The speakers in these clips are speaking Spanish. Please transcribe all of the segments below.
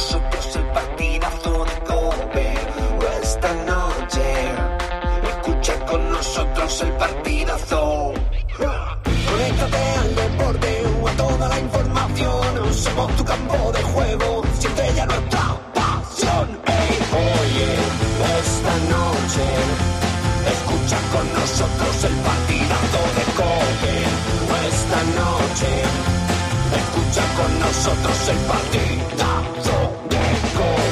nosotros el partidazo de Cope. Esta noche, escucha con nosotros el partidazo. Conéctate al deporte o a toda la información. Somos tu campo de juego, siente ya nuestra pasión. Ey, oye, esta noche, escucha con nosotros el partidazo de Cope. Esta noche, escucha con nosotros el Cope.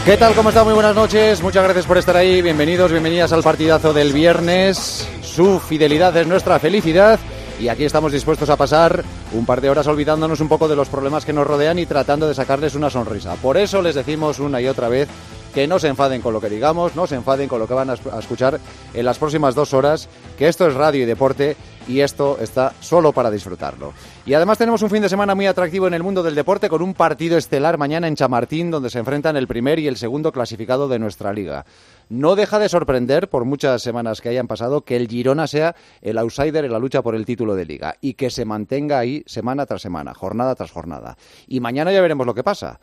¿Qué tal? ¿Cómo está? Muy buenas noches. Muchas gracias por estar ahí. Bienvenidos, bienvenidas al partidazo del viernes. Su fidelidad es nuestra felicidad. Y aquí estamos dispuestos a pasar un par de horas olvidándonos un poco de los problemas que nos rodean y tratando de sacarles una sonrisa. Por eso les decimos una y otra vez que no se enfaden con lo que digamos, no se enfaden con lo que van a es- a escuchar en las próximas dos horas, que esto es radio y deporte y esto está solo para disfrutarlo. Y además tenemos un fin de semana muy atractivo en el mundo del deporte con un partido estelar mañana en Chamartín donde se enfrentan el primer y el segundo clasificado de nuestra liga. No deja de sorprender, por muchas semanas que hayan pasado, que el Girona sea el outsider en la lucha por el título de liga y que se mantenga ahí semana tras semana, jornada tras jornada. Y mañana ya veremos lo que pasa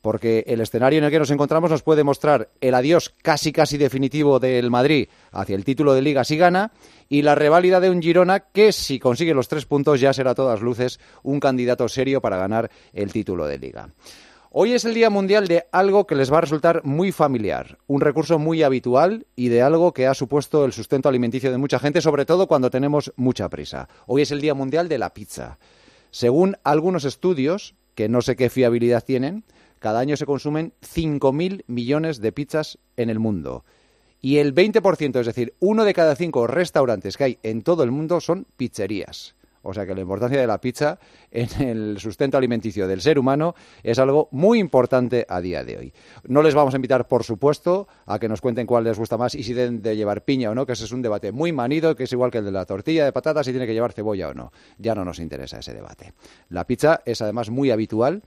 porque el escenario en el que nos encontramos nos puede mostrar el adiós casi casi definitivo del Madrid hacia el título de liga si gana y la reválida de un Girona que si consigue los tres puntos ya será a todas luces un candidato serio para ganar el título de liga. Hoy es el Día Mundial de algo que les va a resultar muy familiar, un recurso muy habitual y de algo que ha supuesto el sustento alimenticio de mucha gente, sobre todo cuando tenemos mucha prisa. Hoy es el Día Mundial de la Pizza. Según algunos estudios, que no sé qué fiabilidad tienen, cada año se consumen 5.000 millones de pizzas en el mundo. Y el 20%, es decir, uno de cada cinco restaurantes que hay en todo el mundo son pizzerías. O sea que la importancia de la pizza en el sustento alimenticio del ser humano es algo muy importante a día de hoy. No les vamos a invitar, por supuesto, a que nos cuenten cuál les gusta más y si deben de llevar piña o no, que ese es un debate muy manido, que es igual que el de la tortilla de patatas, si tiene que llevar cebolla o no. Ya no nos interesa ese debate. La pizza es además muy habitual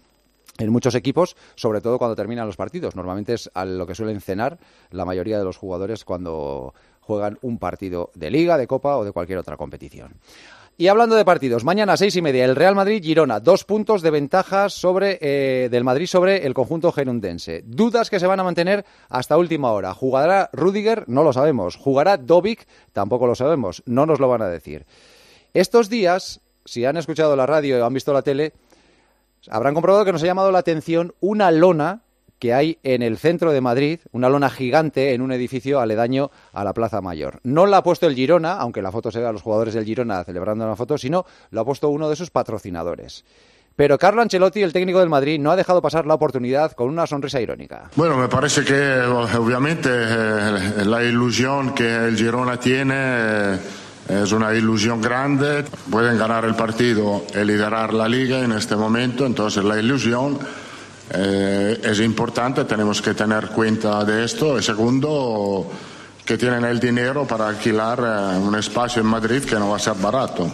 en muchos equipos, sobre todo cuando terminan los partidos. Normalmente es a lo que suelen cenar la mayoría de los jugadores cuando juegan un partido de liga, de copa o de cualquier otra competición. Y hablando de partidos, mañana a seis y media el Real Madrid-Girona, dos puntos de ventaja sobre, eh, del Madrid sobre el conjunto gerundense. Dudas que se van a mantener hasta última hora. ¿Jugará Rudiger? No lo sabemos. ¿Jugará Dovic? Tampoco lo sabemos. No nos lo van a decir. Estos días, si han escuchado la radio o han visto la tele, habrán comprobado que nos ha llamado la atención una lona que hay en el centro de Madrid, una lona gigante en un edificio aledaño a la Plaza Mayor. No la ha puesto el Girona, aunque la foto se ve a los jugadores del Girona celebrando una foto, sino lo ha puesto uno de sus patrocinadores. Pero Carlo Ancelotti, el técnico del Madrid, no ha dejado pasar la oportunidad con una sonrisa irónica. Bueno, me parece que obviamente eh, la ilusión que el Girona tiene eh, es una ilusión grande. Pueden ganar el partido y liderar la liga en este momento, entonces la ilusión eh, es importante, tenemos que tener cuenta de esto. Y segundo, que tienen el dinero para alquilar eh, un espacio en Madrid que no va a ser barato.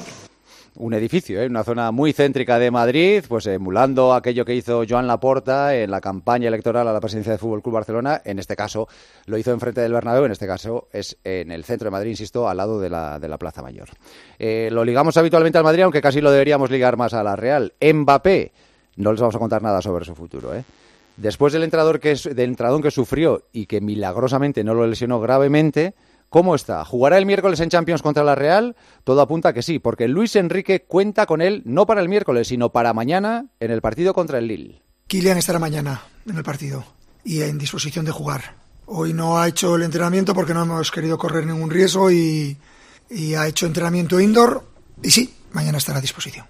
Un edificio, ¿eh? una zona muy céntrica de Madrid, pues emulando aquello que hizo Joan Laporta en la campaña electoral a la presidencia del Fútbol Club Barcelona. En este caso lo hizo enfrente del Bernabéu, en este caso es en el centro de Madrid, insisto, al lado de la, de la Plaza Mayor. Eh, lo ligamos habitualmente al Madrid, aunque casi lo deberíamos ligar más a la Real. Mbappé, no les vamos a contar nada sobre su futuro, ¿eh? Después del entrador que, del entradón que sufrió y que milagrosamente no lo lesionó gravemente, ¿Cómo está? ¿Jugará el miércoles en Champions contra la Real? Todo apunta que sí, porque Luis Enrique cuenta con él no para el miércoles, sino para mañana en el partido contra el Lille. Kylian estará mañana en el partido y en disposición de jugar. Hoy no ha hecho el entrenamiento porque no hemos querido correr ningún riesgo y, y ha hecho entrenamiento indoor y sí, mañana estará a disposición.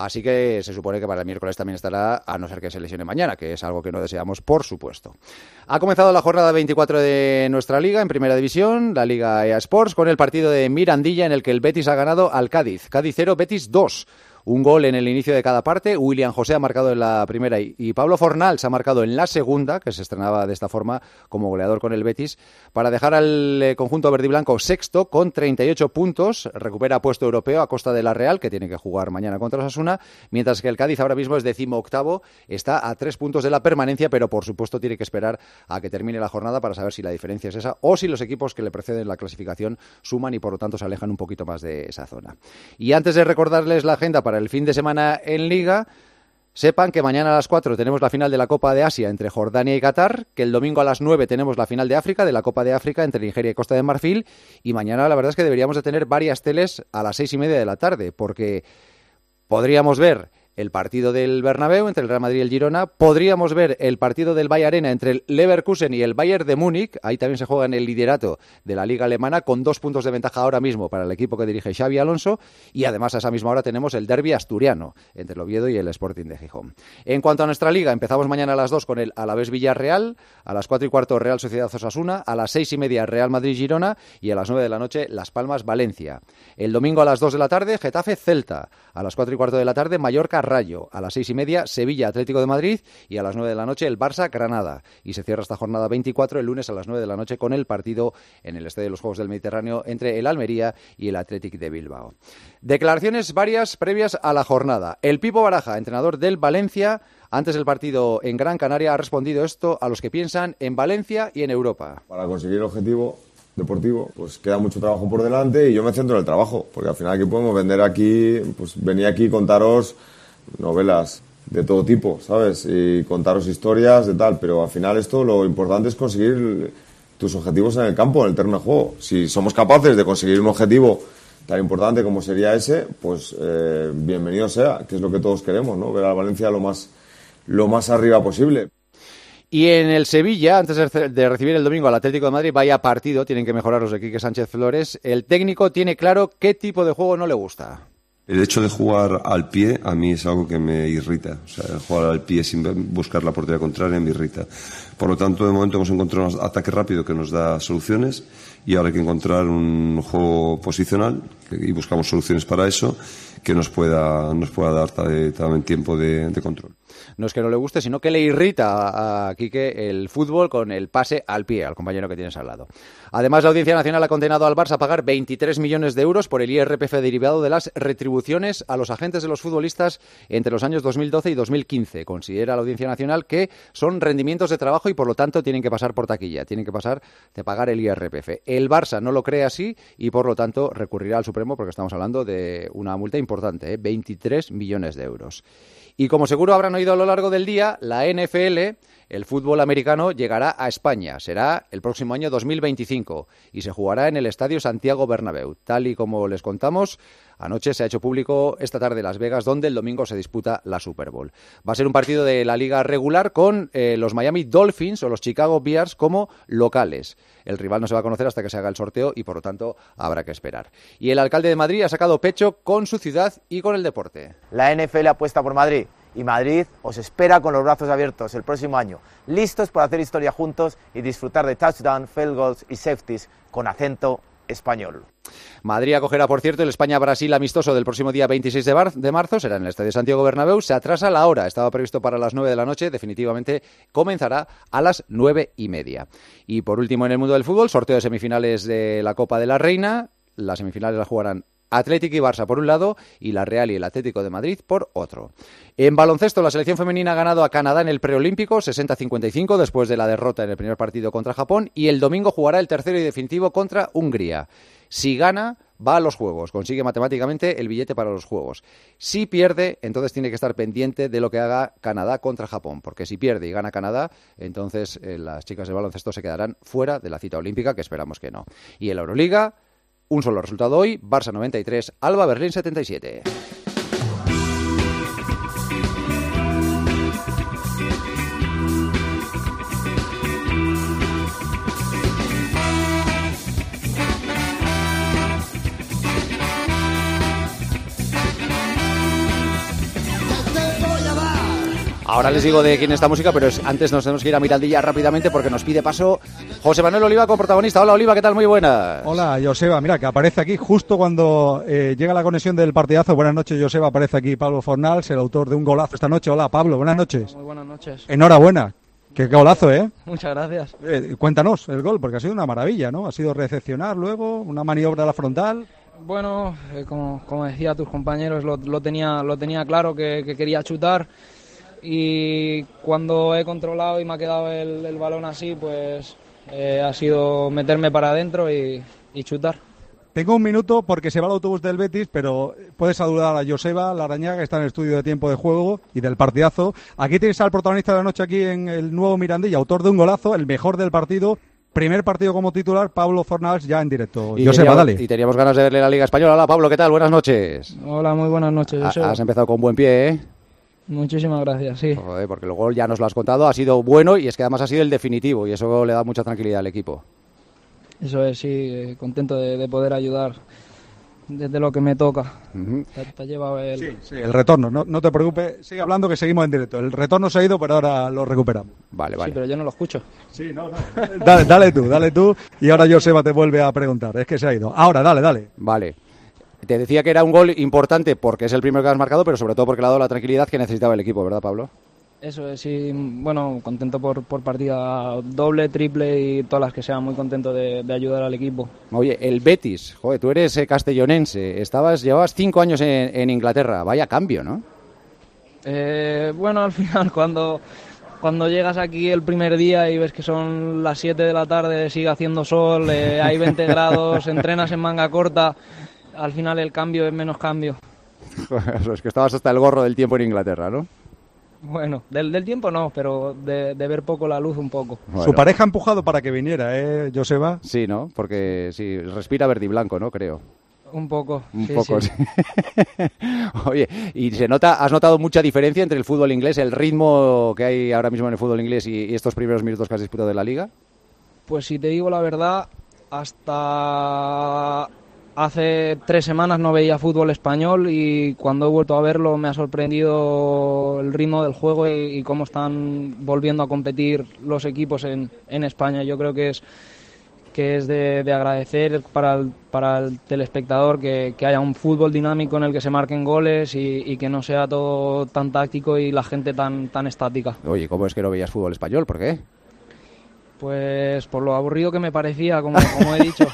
Así que se supone que para el miércoles también estará, a no ser que se lesione mañana, que es algo que no deseamos, por supuesto. Ha comenzado la jornada 24 de nuestra liga en Primera División, la Liga EA Sports, con el partido de Mirandilla en el que el Betis ha ganado al Cádiz. Cádiz 0, Betis 2. Un gol en el inicio de cada parte. William José ha marcado en la primera y, Pablo Fornal se ha marcado en la segunda, que se estrenaba de esta forma como goleador con el Betis, para dejar al eh, conjunto verde y blanco sexto con 38 puntos. Recupera puesto europeo a costa de la Real, que tiene que jugar mañana contra Osasuna, mientras que el Cádiz ahora mismo es décimo octavo, está a tres puntos de la permanencia, pero por supuesto tiene que esperar a que termine la jornada para saber si la diferencia es esa o si los equipos que le preceden la clasificación suman y por lo tanto se alejan un poquito más de esa zona. Y antes de recordarles la agenda para el fin de semana en Liga, Sepan que mañana a las 4 tenemos la final de la Copa de Asia entre Jordania y Qatar, que el domingo a las 9 tenemos la final de África, de la Copa de África entre Nigeria y Costa de Marfil, y mañana la verdad es que deberíamos de tener varias teles a las seis y media de la tarde, porque podríamos ver el partido del Bernabéu entre el Real Madrid y el Girona. Podríamos ver el partido del Bayern Arena entre el Leverkusen y el Bayern de Múnich. Ahí también se juega en el liderato de la Liga Alemana con dos puntos de ventaja ahora mismo para el equipo que dirige Xavi Alonso. Y además a esa misma hora tenemos el derby asturiano entre el Oviedo y el Sporting de Gijón. En cuanto a nuestra liga, empezamos mañana a las 2 con el Alavés Villarreal, a las 4 y cuarto Real Sociedad Osasuna, a las 6 y media Real Madrid Girona y a las 9 de la noche Las Palmas Valencia. El domingo a las 2 de la tarde Getafe Celta, a las 4 y cuarto de la tarde Mallorca Rayo, a las 6 y media Sevilla Atlético de Madrid y a las 9 de la noche el Barça Granada. Y se cierra esta jornada 24 el lunes a las 9 de la noche con el partido en el Estadio de los Juegos del Mediterráneo entre el Almería y el Athletic de Bilbao. Declaraciones varias previas a la jornada. El Pipo Baraja, entrenador del Valencia, antes del partido en Gran Canaria, ha respondido esto a los que piensan en Valencia y en Europa. Para conseguir el objetivo deportivo, pues queda mucho trabajo por delante y yo me centro en el trabajo, porque al final aquí podemos vender aquí, pues venir aquí contaros novelas de todo tipo, ¿sabes? Y contaros historias de tal, pero al final esto lo importante es conseguir tus objetivos en el campo, en el terreno de juego. Si somos capaces de conseguir un objetivo tan importante como sería ese, pues eh, bienvenido sea, que es lo que todos queremos, ¿no? Ver a Valencia lo más, lo más arriba posible. Y en el Sevilla, antes de recibir el domingo al Atlético de Madrid, vaya partido, tienen que mejorar los de Quique Sánchez Flores. El técnico tiene claro qué tipo de juego no le gusta. El hecho de jugar al pie a mí es algo que me irrita. O sea, jugar al pie sin buscar la portería contraria me irrita. Por lo tanto, de momento hemos encontrado un ataque rápido que nos da soluciones y ahora hay que encontrar un juego posicional y buscamos soluciones para eso que nos pueda, nos pueda dar también tiempo de control no es que no le guste, sino que le irrita a Quique el fútbol con el pase al pie, al compañero que tienes al lado. Además, la Audiencia Nacional ha condenado al Barça a pagar 23 millones de euros por el IRPF derivado de las retribuciones a los agentes de los futbolistas entre los años 2012 y 2015. Considera la Audiencia Nacional que son rendimientos de trabajo y por lo tanto tienen que pasar por taquilla, tienen que pasar de pagar el IRPF. El Barça no lo cree así y por lo tanto recurrirá al Supremo porque estamos hablando de una multa importante, 23 ¿eh? millones de euros. Y como seguro habrán oído a lo largo del día, la NFL, el fútbol americano, llegará a España. Será el próximo año 2025 y se jugará en el Estadio Santiago Bernabéu. Tal y como les contamos, anoche se ha hecho público esta tarde Las Vegas, donde el domingo se disputa la Super Bowl. Va a ser un partido de la liga regular con eh, los Miami Dolphins o los Chicago Bears como locales. El rival no se va a conocer hasta que se haga el sorteo y por lo tanto habrá que esperar. Y el alcalde de Madrid ha sacado pecho con su ciudad y con el deporte. La NFL apuesta por Madrid y Madrid os espera con los brazos abiertos el próximo año, listos para hacer historia juntos y disfrutar de touchdown, field goals y safeties con acento español. Madrid acogerá, por cierto, el España-Brasil amistoso del próximo día 26 de, marzo. Será en el Estadio Santiago Bernabéu. Se atrasa la hora. Estaba previsto para las 9 de la noche. Definitivamente comenzará a las 9 y media. Y por último, en el mundo del fútbol, sorteo de semifinales de la Copa de la Reina. Las semifinales las jugarán Atlético y Barça por un lado y la Real y el Atlético de Madrid por otro. En baloncesto, la selección femenina ha ganado a Canadá en el preolímpico 60-55 después de la derrota en el primer partido contra Japón y el domingo jugará el tercero y definitivo contra Hungría. Si gana, va a los Juegos, consigue matemáticamente el billete para los Juegos. Si pierde, entonces tiene que estar pendiente de lo que haga Canadá contra Japón, porque si pierde y gana Canadá, entonces eh, las chicas de baloncesto se quedarán fuera de la cita olímpica, que esperamos que no. Y en la Euroliga, un solo resultado hoy, Barça 93, Alba Berlín 77. Ahora les digo de quién es esta música, pero es- antes nos tenemos que ir a Mirandilla rápidamente porque nos pide paso José Manuel Oliva como protagonista. Hola Oliva, ¿qué tal? Muy buenas. Hola, Joseba. Mira, que aparece aquí justo cuando eh, llega la conexión del partidazo. Buenas noches, Joseba. Aparece aquí Pablo Fornals, el autor de un golazo esta noche. Hola, Pablo. Buenas noches. Muy buenas noches. Enhorabuena. Qué golazo, ¿eh? Muchas gracias. Eh, Cuéntanos el gol, porque ha sido una maravilla, ¿no? Ha sido recepcionar luego, una maniobra a la frontal. Bueno, eh, como, como decía tus compañeros, lo, lo tenía, lo tenía claro que, que quería chutar y cuando he controlado y me ha quedado el, el balón así, pues eh, ha sido meterme para adentro y, y chutar. Tengo un minuto porque se va el autobús del Betis, pero puedes saludar a Joseba Larañaga, que está en el estudio de tiempo de juego y del partidazo. Aquí tienes al protagonista de la noche aquí en el nuevo Mirandilla, autor de un golazo, el mejor del partido. Primer partido como titular, Pablo Fornals ya en directo. Y Joseba, teníamos, dale. y teníamos ganas de verle la Liga Española. Hola Pablo, ¿qué tal? Buenas noches. Hola, muy buenas noches. Joseba. Has empezado con buen pie, ¿eh? Muchísimas gracias, sí. Joder, porque el gol ya nos lo has contado, ha sido bueno y es que además ha sido el definitivo y eso le da mucha tranquilidad al equipo. Eso es, sí, eh, contento de, de poder ayudar desde lo que me toca. Te, te el... Sí, el retorno, no, no te preocupes, sigue hablando que seguimos en directo. El retorno se ha ido, pero ahora lo recuperamos. Vale, Sí, pero yo no lo escucho. Sí, no, no. Dale, dale tú, dale tú. Y ahora Joseba te vuelve a preguntar. Es que se ha ido. Ahora, dale, dale. Vale. Te decía que era un gol importante porque es el primero que has marcado, pero sobre todo porque le ha dado la tranquilidad que necesitaba el equipo, ¿verdad, Pablo? Eso es, sí, bueno, contento por, por partida doble, triple y todas las que sean, muy contento de, de ayudar al equipo. Oye, el Betis, joder, tú eres eh, castellonense, estabas, llevabas cinco años en, en Inglaterra, vaya cambio, ¿no? Eh, bueno, al final cuando, cuando llegas aquí el primer día y ves que son las 7 de la tarde, sigue haciendo sol, eh, hay 20 grados, entrenas en manga corta, al final el cambio es menos cambio. es que estabas hasta el gorro del tiempo en Inglaterra, ¿no? Bueno, del, del tiempo no, pero de, de ver poco la luz un poco. Su pareja ha empujado para que viniera, ¿eh, Joseba? Sí, ¿no? Porque sí, respira verde y blanco, ¿no? Creo. Un poco. Un sí, poco, sí. sí. Oye, y se nota, ¿has notado mucha diferencia entre el fútbol inglés, el ritmo que hay ahora mismo en el fútbol inglés y, y estos primeros minutos que has disputado de la liga? Pues si te digo la verdad, hasta hace tres semanas no veía fútbol español y cuando he vuelto a verlo me ha sorprendido el ritmo del juego y, cómo están volviendo a competir los equipos en, en España. Yo creo que es que es de, de agradecer para el, para el telespectador que, que haya un fútbol dinámico en el que se marquen goles y, y que no sea todo tan táctico y la gente tan, tan estática. Oye, ¿cómo es que no veías fútbol español? ¿Por qué? Pues por lo aburrido que me parecía, como, como he dicho.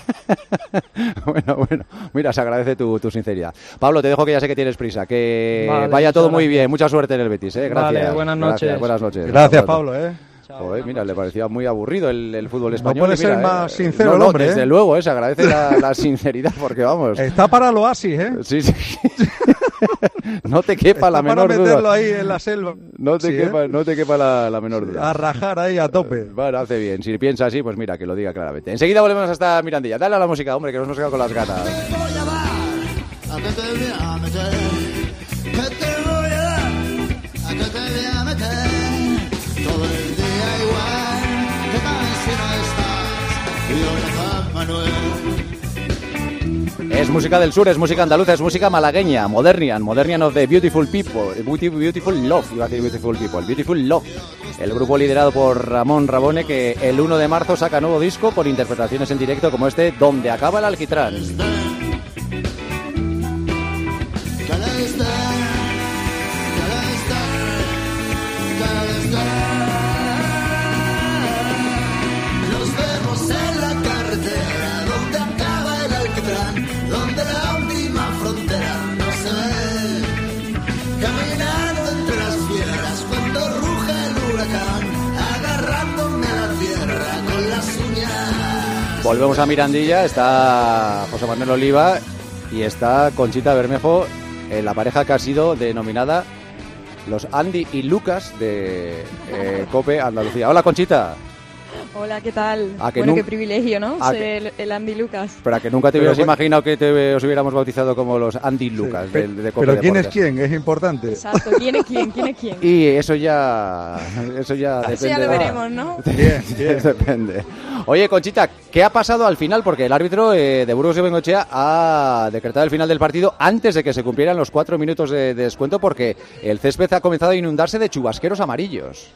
bueno, bueno, mira, se agradece tu, tu sinceridad. Pablo, te dejo que ya sé que tienes prisa, que Vale, vaya todo muy bien, mucha suerte en el Betis, ¿eh? Gracias. Vale, buenas Gracias, noches. buenas noches. Gracias. Pablo, ¿eh? Joder, mira, le parecía muy aburrido el, el fútbol español. puede y mira, ser ¿eh? más sincero No, el no, hombre, Desde ¿eh? luego, ¿eh? se agradece la, la sinceridad, porque vamos. Está para el oasis, ¿eh? Sí, sí. no te quepa la menor para meterlo duda. ahí en la selva. No te Sí, ¿eh? quepa, no te quepa la, la menor duda. A rajar ahí a tope. Bueno, hace bien. Si piensa así, pues mira, que lo diga claramente. Enseguida volvemos hasta Mirandilla. Dale a la música, hombre, que nos hemos quedado con las ganas. ¿A qué te voy a meter? ¿Qué te voy a dar? ¿A qué te voy a meter? Todo el día igual, ¿qué tal si no estás? Y hola, Juan Manuel. Es música del sur, es música andaluza, es música malagueña, modernian, modernian of the beautiful people, beautiful love, iba a decir beautiful people, beautiful love. El grupo liderado por Ramón Rabone que el 1 de marzo saca nuevo disco con interpretaciones en directo como este, Donde acaba el alquitrán. Volvemos a Mirandilla, está José Manuel Oliva y está Conchita Bermejo, en la pareja que ha sido denominada los Andy y Lucas de eh, Cope Andalucía. Hola Conchita. Hola, ¿qué tal? ¿A que bueno, qué privilegio, ¿no? Ser que- el, el Andy Lucas. Pero a que nunca te hubieras bueno- imaginado que te, os hubiéramos bautizado como los Andy Lucas del- de, Cope Pero ¿quién es quién? Es importante. Exacto, ¿quién es quién? ¿Quién es quién? Y eso ya, eso ya depende. Eso ya lo veremos, ¿no? Bien, bien. Depende. Oye, Conchita, ¿qué ha pasado al final? Porque el árbitro eh, de Burgos de Bengochea ha decretado el final del partido antes de que se cumplieran los cuatro minutos de, de descuento porque el césped ha comenzado a inundarse de chubasqueros amarillos.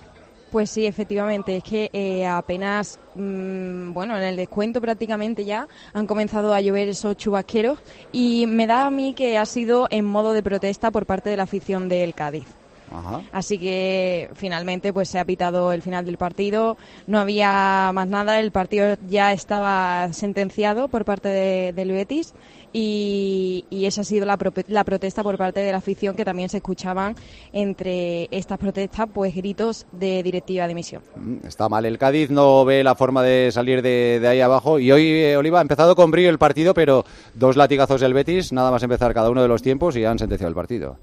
Pues sí, efectivamente, es que eh, apenas, mm, bueno, en el descuento prácticamente ya han comenzado a llover esos chubasqueros y me da a mí que ha sido en modo de protesta por parte de la afición del Cádiz. Ajá. Así que finalmente pues se ha pitado el final del partido, no había más nada, el partido ya estaba sentenciado por parte de- del Betis y, y esa ha sido la, prope- la protesta por parte de la afición que también se escuchaban entre estas protestas pues gritos de directiva de dimisión. Mm, Está mal el Cádiz, no ve la forma de salir de, de ahí abajo. Y hoy, eh, Oliva, ha empezado con brillo el partido, pero dos latigazos del Betis, nada más empezar cada uno de los tiempos y han sentenciado el partido.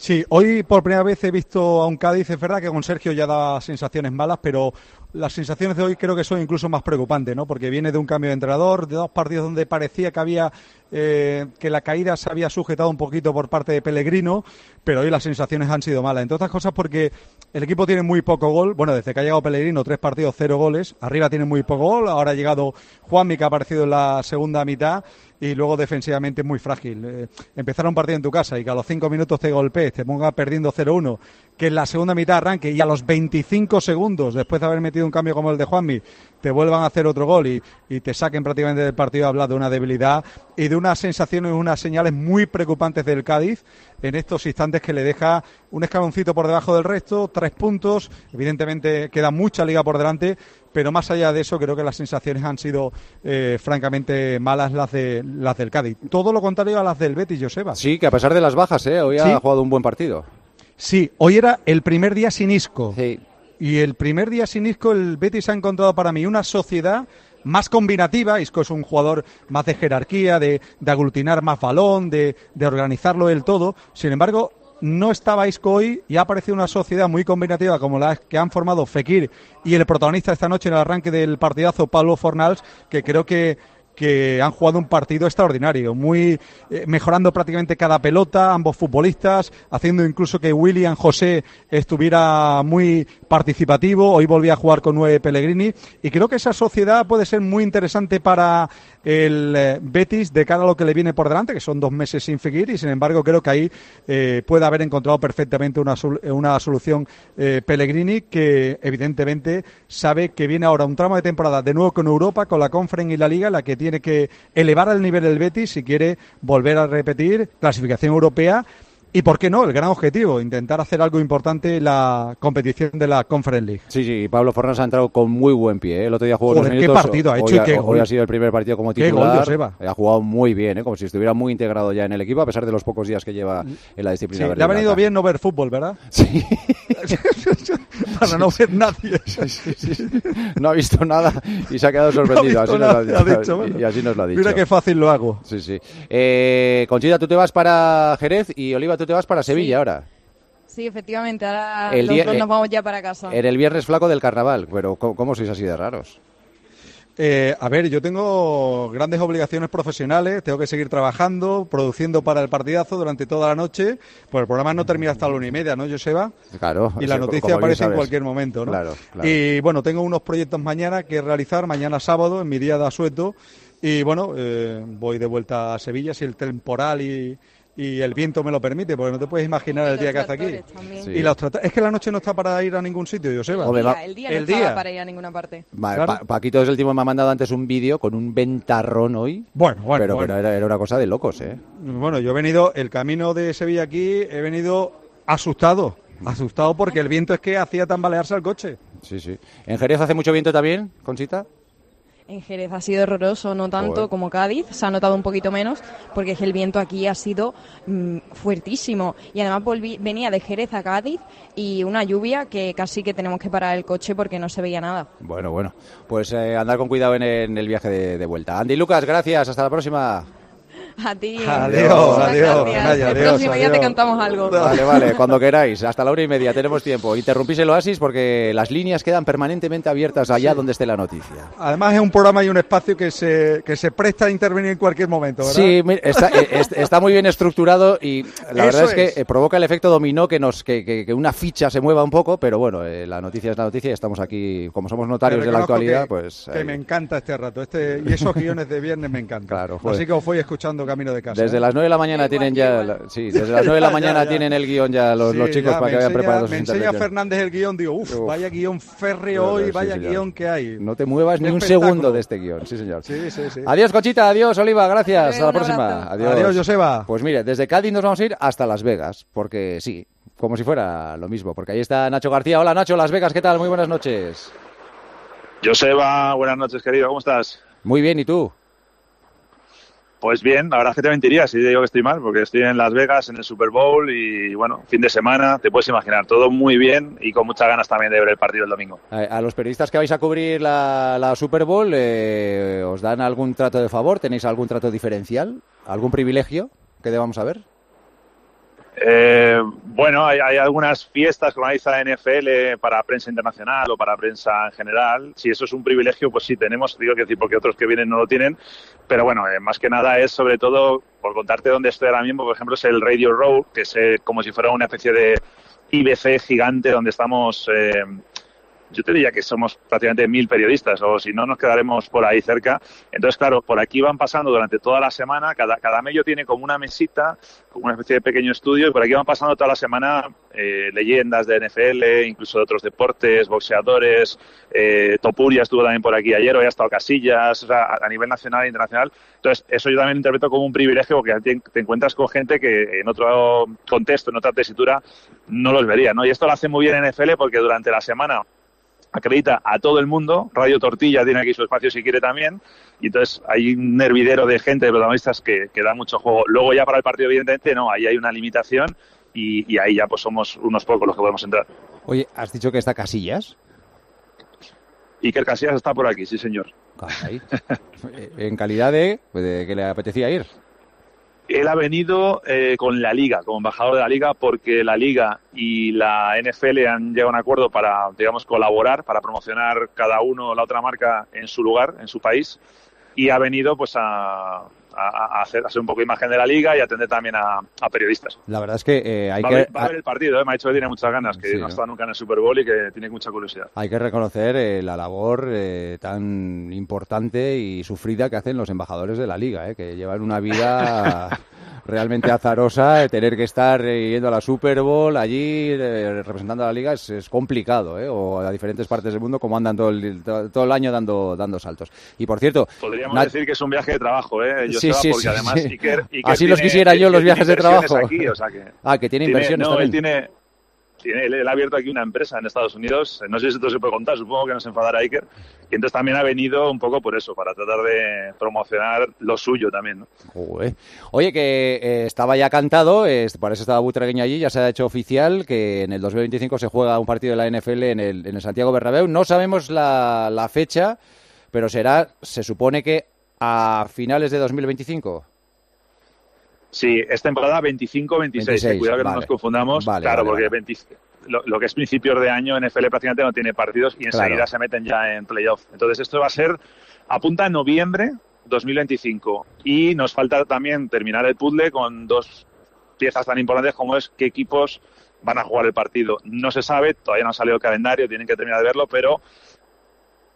Sí, hoy por primera vez he visto a un Cádiz, es verdad que con Sergio ya da sensaciones malas, pero las sensaciones de hoy creo que son incluso más preocupantes, ¿no? Porque viene de un cambio de entrenador, de dos partidos donde parecía que había eh, que la caída se había sujetado un poquito por parte de Pellegrino, pero hoy las sensaciones han sido malas. Entre otras cosas porque el equipo tiene muy poco gol, bueno, desde que ha llegado Pellegrino, tres partidos, cero goles, arriba tiene muy poco gol, ahora ha llegado Juanmi que ha aparecido en la segunda mitad y luego defensivamente muy frágil. Eh, empezar un partido en tu casa y que a los cinco minutos te golpees, te ponga perdiendo 0-1, que en la segunda mitad arranque y a los 25 segundos, después de haber metido un cambio como el de Juanmi, te vuelvan a hacer otro gol y, y te saquen prácticamente del partido, habla de una debilidad y de unas sensaciones, unas señales muy preocupantes del Cádiz en estos instantes que le deja un escaloncito por debajo del resto, tres puntos, evidentemente queda mucha liga por delante, pero más allá de eso creo que las sensaciones han sido eh, francamente malas las de las del Cádiz. Todo lo contrario a las del Betis, Joseba. Sí, que a pesar de las bajas, ¿eh? hoy Sí. ha jugado un buen partido. Sí, hoy era el primer día sin Isco. Sí. Y el primer día sin Isco, el Betis ha encontrado para mí una sociedad más combinativa. Isco es un jugador más de jerarquía, de, de aglutinar más balón, de, de organizarlo del todo. Sin embargo, no estaba hoy y ha aparecido una sociedad muy combinativa como la que han formado Fekir y el protagonista esta noche en el arranque del partidazo, Pablo Fornals, que creo que que han jugado un partido extraordinario, muy eh, mejorando prácticamente cada pelota, ambos futbolistas, haciendo incluso que William José estuviera muy participativo. Hoy volvía a jugar con nueve Pellegrini y creo que esa sociedad puede ser muy interesante para el eh, Betis de cara a lo que le viene por delante, que son dos meses sin Fekir y sin embargo creo que ahí eh, puede haber encontrado perfectamente una, sol- una solución eh, Pellegrini que evidentemente sabe que viene ahora un tramo de temporada de nuevo con Europa, con la Conference y la Liga, la que tiene que elevar el nivel del Betis si quiere volver a repetir clasificación europea y, ¿por qué no? El gran objetivo, intentar hacer algo importante en la competición de la Conference League. Sí, sí, Pablo Fornas ha entrado con muy buen pie. ¿eh? El otro día jugó Joder, unos qué minutos. partido ha hoy hecho y qué hoy ha sido el primer partido como Qué gol, titular. Ha jugado muy bien, ¿eh? como si estuviera muy integrado ya en el equipo, a pesar de los pocos días que lleva en la disciplina. Sí, le ha venido bien no ver fútbol, ¿verdad? Sí. Para no ver nadie. No ha visto nada y se ha quedado sorprendido. No así nos lo ha dicho. ha dicho, bueno. y así nos lo ha dicho. Mira qué fácil lo hago. Sí, sí. Eh, Conchita, tú te vas para Jerez y Oliva, tú te vas para Sevilla ahora. Sí, efectivamente, ahora El los día- dos eh, nos vamos ya para casa. En el viernes flaco del carnaval, pero ¿cómo, cómo sois así de raros? Eh, a ver, yo tengo grandes obligaciones profesionales, tengo que seguir trabajando, produciendo para el partidazo durante toda la noche, pues el programa no termina hasta la una y media, ¿no, Joseba? Claro. Y la noticia aparece en cualquier momento, ¿no? Claro, claro. Y bueno, tengo unos proyectos mañana que realizar, mañana sábado, en mi día de asueto, y bueno, eh, voy de vuelta a Sevilla si el temporal y, y el viento me lo permite, porque no te puedes imaginar el día que hace aquí. Sí. Y los es que la noche no está para ir a ningún sitio, Joseba. Va- el día el no estaba día. para ir a ninguna parte. Vale, Claro. Pa- Paquito desde el tiempo me ha mandado antes un vídeo con un ventarrón hoy. Bueno, bueno, pero, bueno. pero era, era una cosa de locos, ¿eh? Bueno, yo he venido, el camino de Sevilla aquí, he venido asustado. Asustado porque el viento es que hacía tambalearse al coche. Sí, sí. ¿En Jerez hace mucho viento también, Conchita? En Jerez ha sido horroroso, no tanto Joder. como Cádiz, se ha notado un poquito menos, porque es que el viento aquí ha sido mm, fuertísimo. Y además volví- venía de Jerez a Cádiz y una lluvia que casi que tenemos que parar el coche porque no se veía nada. Bueno, bueno. Pues eh, andar con cuidado en, en el viaje de, de vuelta. Andy Lucas, gracias. Hasta la próxima. A ti. Adiós, adiós. Canalla, El adiós, próximo día te adiós. cantamos algo. Vale, vale, cuando queráis. Hasta la hora y media tenemos tiempo. Interrumpís el oasis porque las líneas quedan permanentemente abiertas allá donde esté la noticia. Además es un programa y un espacio que se, que se presta a intervenir en cualquier momento, ¿verdad? Sí, está, eh, est- está muy bien estructurado y la Eso verdad es que es. eh, provoca el efecto dominó que nos que, que- que una ficha se mueva un poco, pero bueno, eh, la noticia es la noticia y estamos aquí, como somos notarios de la actualidad, que- pues... Que ahí. me encanta este rato. Este, y esos guiones de viernes me encantan. Claro, joder. Así que os voy escuchando camino de casa. Desde ¿eh? las 9 de la mañana tienen ya... la- sí, desde las 9 de la mañana ya. tienen el guion ya los, chicos ya, para que vayan sus Me enseña. Fernández el guion, digo, uff, Uf. vaya guion férreo Claro, hoy, sí, vaya señor. guion que hay. No te muevas ni un segundo de este guion, sí señor. Sí, sí, sí. Adiós, Conchita, adiós, Oliva, gracias. Hasta la próxima. Adiós. Adiós, Joseba. Pues mire, desde Cádiz nos vamos a ir hasta Las Vegas, porque sí, como si fuera lo mismo, porque ahí está Nacho García. Hola Nacho, Las Vegas, ¿qué tal? Muy buenas noches. Joseba, buenas noches, querido. ¿Cómo estás? Muy bien, ¿y tú? Pues bien, la verdad es que te mentiría si te digo que estoy mal, porque estoy en Las Vegas en el Super Bowl y bueno, fin de semana, te puedes imaginar, todo muy bien y con muchas ganas también de ver el partido el domingo. A, los periodistas que vais a cubrir la, la Super Bowl, eh, ¿os dan algún trato de favor? ¿Tenéis algún trato diferencial? ¿Algún privilegio que debamos saber? Eh, bueno, hay, algunas fiestas que organiza NFL para prensa internacional o para prensa en general. Si eso es un privilegio, pues sí tenemos, digo que decir, porque otros que vienen no lo tienen. Pero bueno, eh, más que nada es sobre todo, por contarte dónde estoy ahora mismo, por ejemplo, es el Radio Row, que es eh, como si fuera una especie de IBC gigante donde estamos, yo te diría que somos prácticamente mil periodistas, o si no, nos quedaremos por ahí cerca. Entonces, claro, por aquí van pasando durante toda la semana, cada, cada medio tiene como una mesita, como una especie de pequeño estudio, y por aquí van pasando toda la semana eh, leyendas de NFL, incluso de otros deportes, boxeadores, eh, Topuria estuvo también por aquí ayer, hoy ha estado Casillas, o sea, a, nivel nacional e internacional. Entonces, eso yo también interpreto como un privilegio porque te, te encuentras con gente que en otro contexto, en otra tesitura, no los vería, ¿no? Y esto lo hace muy bien NFL porque durante la semana acredita a todo el mundo. Radio Tortilla tiene aquí su espacio si quiere también. Y entonces hay un hervidero de gente, de protagonistas que, que da mucho juego. Luego ya para el partido, evidentemente, no, ahí hay una limitación y, y ahí ya pues somos unos pocos los que podemos entrar. Oye, ¿has dicho que está Casillas? Iker Casillas está por aquí, sí señor. Caray. Eh, en calidad de, pues, de que le apetecía ir. Él ha venido eh, con la Liga, como embajador de la Liga, porque la Liga y la NFL han llegado a un acuerdo para, digamos, colaborar, para promocionar cada uno la otra marca en su lugar, en su país, y ha venido pues a, a- a hacer, a un poco imagen de la Liga y atender también a, a periodistas. La verdad es que eh, hay va, que... ver, va a ver el partido, ¿eh? me ha dicho que tiene muchas ganas, que Sí, no ha estado nunca en el Super Bowl y que tiene mucha curiosidad. Hay que reconocer eh, la labor eh, tan importante y sufrida que hacen los embajadores de la liga, eh, que llevan una vida realmente azarosa. eh, tener que estar eh, yendo a la Super Bowl allí eh, representando a la liga es, es complicado, eh, o a diferentes partes del mundo como andan todo el, todo, el año dando, dando saltos. Y por cierto, Podríamos decir que es un viaje de trabajo, ¿eh? Sí, Joseba, sí, porque sí, además sí. Iker- Iker Así los quisiera yo, los viajes de trabajo. aquí, o sea que- Ah, que tiene inversiones no, también. él tiene, tiene, él, ha abierto aquí una empresa en Estados Unidos, no sé si esto se puede contar, supongo que no se enfadará Iker, y entonces también ha venido un poco por eso, para tratar de promocionar lo suyo también, ¿no? Oye, que eh, estaba ya cantado, eh, por eso estaba Butragueño allí, ya se ha hecho oficial que en el 2025 se juega un partido de la NFL en el, en el Santiago Bernabéu. No sabemos la, la fecha, pero será, se supone que a finales de 2025. Sí, es temporada 25-26, 26, cuidado que vale. no nos confundamos, Vale, claro, vale, porque vale. 20 lo, lo que es principios de año NFL prácticamente no tiene partidos y enseguida Claro. se meten ya en playoff. Entonces esto va a ser, apunta a noviembre 2025 y nos falta también terminar el puzzle con dos piezas tan importantes como es qué equipos van a jugar el partido. No se sabe, todavía no ha salido el calendario, tienen que terminar de verlo, pero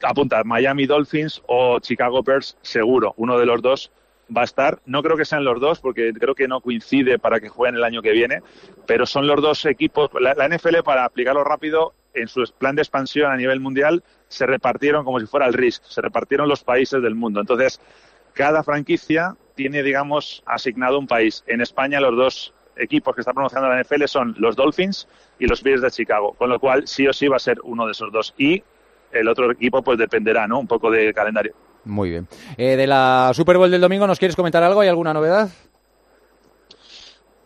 apunta Miami Dolphins o Chicago Bears seguro, uno de los dos va a estar. No creo que sean los dos porque creo que no coincide para que jueguen el año que viene, pero son los dos equipos. La, la NFL, para aplicarlo rápido, en su plan de expansión a nivel mundial, se repartieron como si fuera el RISC, se repartieron los países del mundo. Entonces, cada franquicia tiene, digamos, asignado un país. En España, los dos equipos que está promocionando la NFL son los Dolphins y los Bears de Chicago, con lo cual sí o sí va a ser uno de esos dos. Y el otro equipo, pues dependerá, ¿no? Un poco del calendario. Muy bien. Eh, de la Super Bowl del domingo, ¿nos quieres comentar algo? ¿Hay alguna novedad?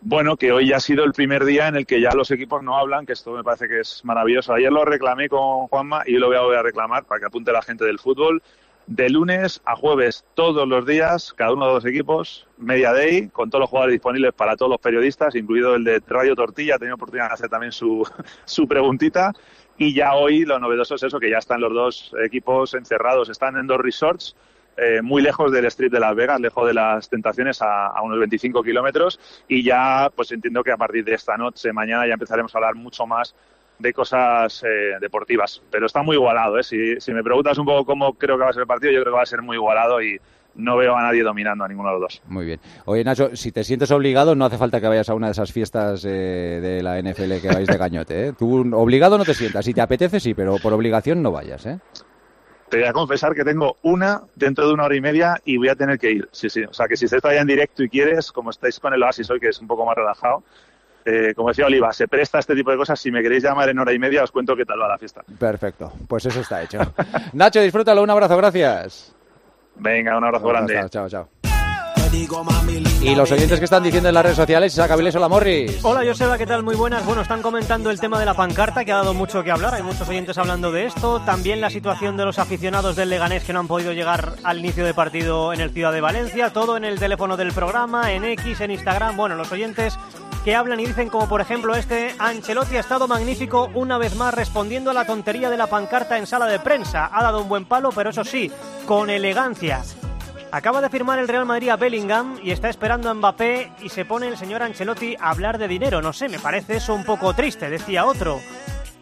Bueno, que hoy ya ha sido el primer día en el que ya los equipos no hablan, que esto me parece que es maravilloso. Ayer lo reclamé con Juanma y hoy lo voy a volver a reclamar para que apunte la gente del fútbol. de lunes a jueves todos los días, cada uno de los equipos, media day, con todos los jugadores disponibles para todos los periodistas, incluido el de Radio Tortilla, ha tenido oportunidad de hacer también su, su preguntita. Y ya hoy lo novedoso es eso, que ya están los dos equipos encerrados, están en dos resorts, eh, muy lejos del Street de Las Vegas, lejos de las tentaciones, a, a unos 25 kilómetros. Y ya, pues entiendo que a partir de esta noche, mañana, ya empezaremos a hablar mucho más de cosas eh, deportivas. Pero está muy igualado, ¿eh? Si, si me preguntas un poco cómo creo que va a ser el partido, yo creo que va a ser muy igualado y no veo a nadie dominando a ninguno de los dos. Muy bien. Oye, Nacho, si te sientes obligado, no hace falta que vayas a una de esas fiestas eh, de la NFL que vais de cañote. ¿eh? Tú obligado no te sientas. Si te apetece, sí, pero por obligación no vayas. ¿eh? Te voy a confesar que tengo una dentro de una hora y media y voy a tener que ir. Sí, sí. O sea, que si estáis todavía en directo y quieres, como estáis con el Oasis hoy, que es un poco más relajado, eh, como decía Oliva, se presta este tipo de cosas. Si me queréis llamar en hora y media, os cuento qué tal va la fiesta. Perfecto. Pues eso está hecho. Nacho, disfrútalo. Un abrazo. Gracias. Venga, un abrazo grande. Chao, chao. Y los oyentes que están diciendo en las redes sociales, Isaac Avilés, hola Morris. Hola Joseba, ¿qué tal? Muy buenas. Bueno, están comentando el tema de la pancarta que ha dado mucho que hablar. Hay muchos oyentes hablando de esto. También la situación de los aficionados del Leganés que no han podido llegar al inicio de partido en el Ciudad de Valencia. Todo en el teléfono del programa, en X, en Instagram. Bueno, los oyentes que hablan y dicen como por ejemplo este Ancelotti ha estado magnífico una vez más respondiendo a la tontería de la pancarta en sala de prensa. Ha dado un buen palo, pero eso sí, con elegancia. Acaba de firmar el Real Madrid a Bellingham y está esperando a Mbappé y se pone el señor Ancelotti a hablar de dinero. No sé, me parece eso un poco triste, decía otro.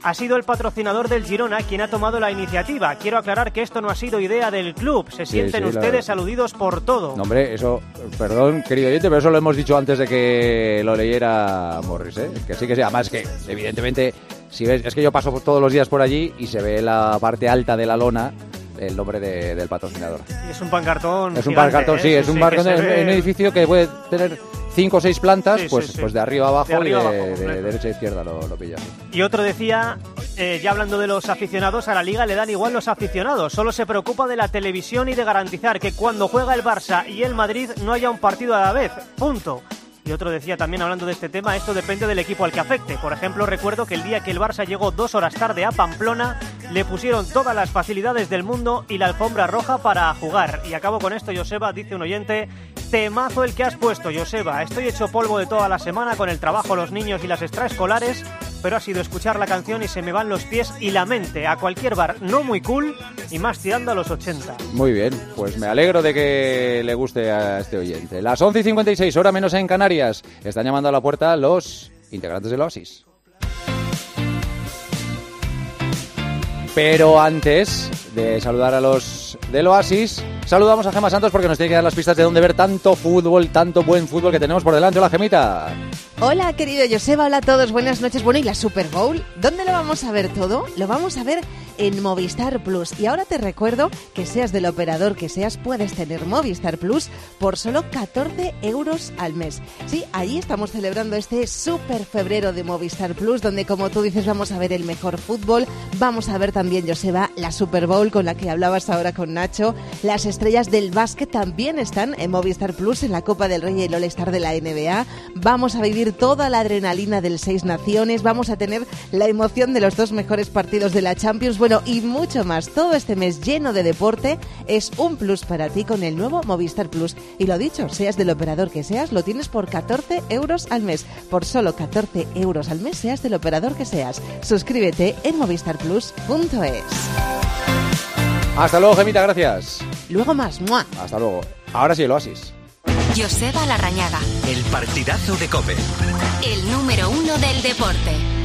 Ha sido el patrocinador del Girona quien ha tomado la iniciativa. Quiero aclarar que esto no ha sido idea del club. Se sienten sí, ustedes aludidos por todo. No, hombre, eso, perdón, querido oyente, pero eso lo hemos dicho antes de que lo leyera Morris, ¿eh? Que sí, que sí. Además que, evidentemente, si ves, es que yo paso todos los días por allí y se ve la parte alta de la lona el nombre de- del patrocinador. Es un pancartón. Es un gigante, pancartón, ¿eh? sí, es un pancartón ve- en un edificio que puede tener cinco o seis plantas, Sí, pues, sí. pues de arriba a abajo De arriba y de, abajo, de derecha a izquierda lo, lo pilla. sí. Y otro decía, eh, ya hablando de los aficionados, a la liga le dan igual los aficionados. Solo se preocupa de la televisión y de garantizar que cuando juega el Barça y el Madrid no haya un partido a la vez. Punto. Y otro decía también hablando de este tema, esto depende del equipo al que afecte. Por ejemplo, recuerdo que el día que el Barça llegó dos horas tarde a Pamplona, le pusieron todas las facilidades del mundo y la alfombra roja para jugar. Y acabo con esto, Joseba, dice un oyente, temazo el que has puesto, Joseba. Estoy hecho polvo de toda la semana con el trabajo, los niños y las extraescolares, pero ha sido escuchar la canción y se me van los pies y la mente a cualquier bar no muy cool y más tirando a los 80. Muy bien, pues me alegro de que le guste a este oyente. Las 11 y 56, hora menos en Canarias. Están llamando a la puerta los integrantes del Oasis. Pero antes de saludar a los del Oasis, saludamos a Gema Santos porque nos tiene que dar las pistas de dónde ver tanto fútbol, tanto buen fútbol que tenemos por delante. Hola, Gemita. Hola, querido Joseba, hola a todos, buenas noches. Bueno, ¿y la Super Bowl? ¿Dónde lo vamos a ver todo? Lo vamos a ver en Movistar Plus. Y ahora te recuerdo que seas del operador que seas, puedes tener Movistar Plus por solo 14 euros al mes. Sí, allí estamos celebrando este super febrero de Movistar Plus, donde como tú dices vamos a ver el mejor fútbol, vamos a ver también, Joseba, la Super Bowl con la que hablabas ahora con Nacho. Las estrellas del básquet también están en Movistar Plus, en la Copa del Rey y el All-Star de la NBA. Vamos a vivir toda la adrenalina del Seis Naciones, vamos a tener la emoción de los dos mejores partidos de la Champions, bueno, y mucho más. Todo este mes lleno de deporte es un plus para ti con el nuevo Movistar Plus. Y lo dicho, seas del operador que seas, lo tienes por 14 euros al mes. Por solo 14 euros al mes, seas del operador que seas. Suscríbete en movistarplus.es. Hasta luego, Gemita, gracias. Luego más, ¡mua! Hasta luego. Ahora sí, el Oasis. Joseba Larrañaga. El partidazo de Cope. El número uno del deporte.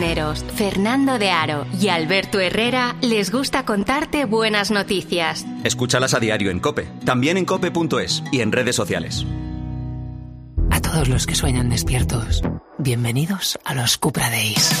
Fernando de Aro y Alberto Herrera les gusta contarte buenas noticias. Escúchalas a diario en Cope, también en cope.es y en redes sociales. todos los que sueñan despiertos, bienvenidos a los Cupra Days.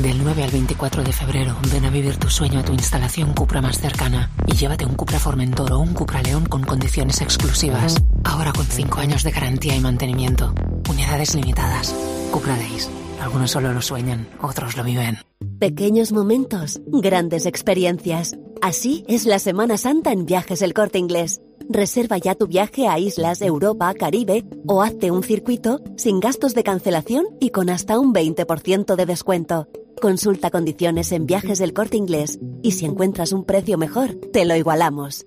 Del 9 al 24 de febrero, ven a vivir tu sueño a tu instalación Cupra más cercana y llévate un Cupra Formentor o un Cupra León con condiciones exclusivas. Ahora con 5 años de garantía y mantenimiento. Unidades limitadas. Cupra Days. Algunos solo lo sueñan, otros lo viven. Pequeños momentos, grandes experiencias. Así es la Semana Santa en Viajes El Corte Inglés. Reserva ya tu viaje a islas, Europa, Caribe o hazte un circuito sin gastos de cancelación y con hasta un 20% de descuento. Consulta condiciones en Viajes del Corte Inglés y si encuentras un precio mejor, te lo igualamos.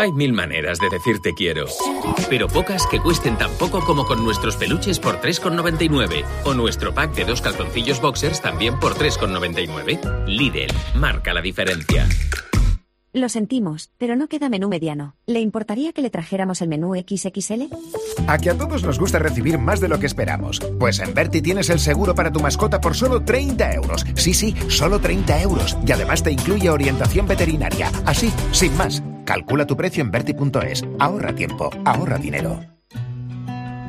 Hay mil maneras de decir te quiero, pero pocas que cuesten tan poco como con nuestros peluches por 3,99 o nuestro pack de dos calzoncillos boxers también por 3,99. Lidl, marca la diferencia. Lo sentimos, pero no queda menú mediano. ¿Le importaría que le trajéramos el menú XXL? A que a todos nos gusta recibir más de lo que esperamos. Pues en Berti tienes el seguro para tu mascota por solo 30 euros. Sí, sí, solo 30 euros. Y además te incluye orientación veterinaria. Así, sin más. Calcula tu precio en Berti.es. Ahorra tiempo, ahorra dinero.